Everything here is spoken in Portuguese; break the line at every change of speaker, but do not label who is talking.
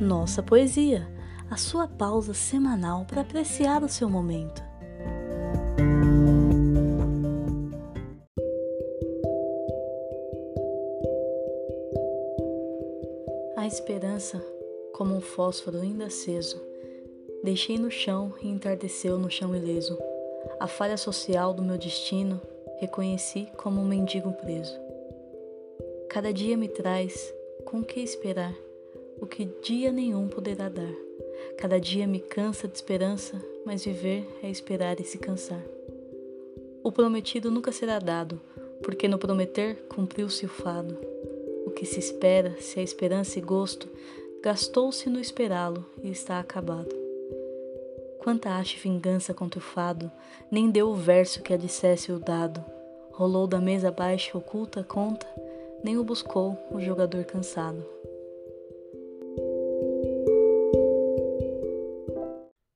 Nossa Poesia, a sua pausa semanal para apreciar o seu momento. A esperança, como um fósforo ainda aceso, deixei no chão e entardeceu no chão ileso. A falha social do meu destino reconheci como um mendigo preso. Cada dia me traz com que esperar o que dia nenhum poderá dar. Cada dia me cansa de esperança, mas viver é esperar e se cansar. O prometido nunca será dado, porque no prometer cumpriu-se o fado. O que se espera, se a esperança e gosto, gastou-se no esperá-lo e está acabado. Quanta ache vingança contra o fado, nem deu o verso que a dissesse o dado. Rolou da mesa abaixo oculta conta, nem o buscou o jogador cansado.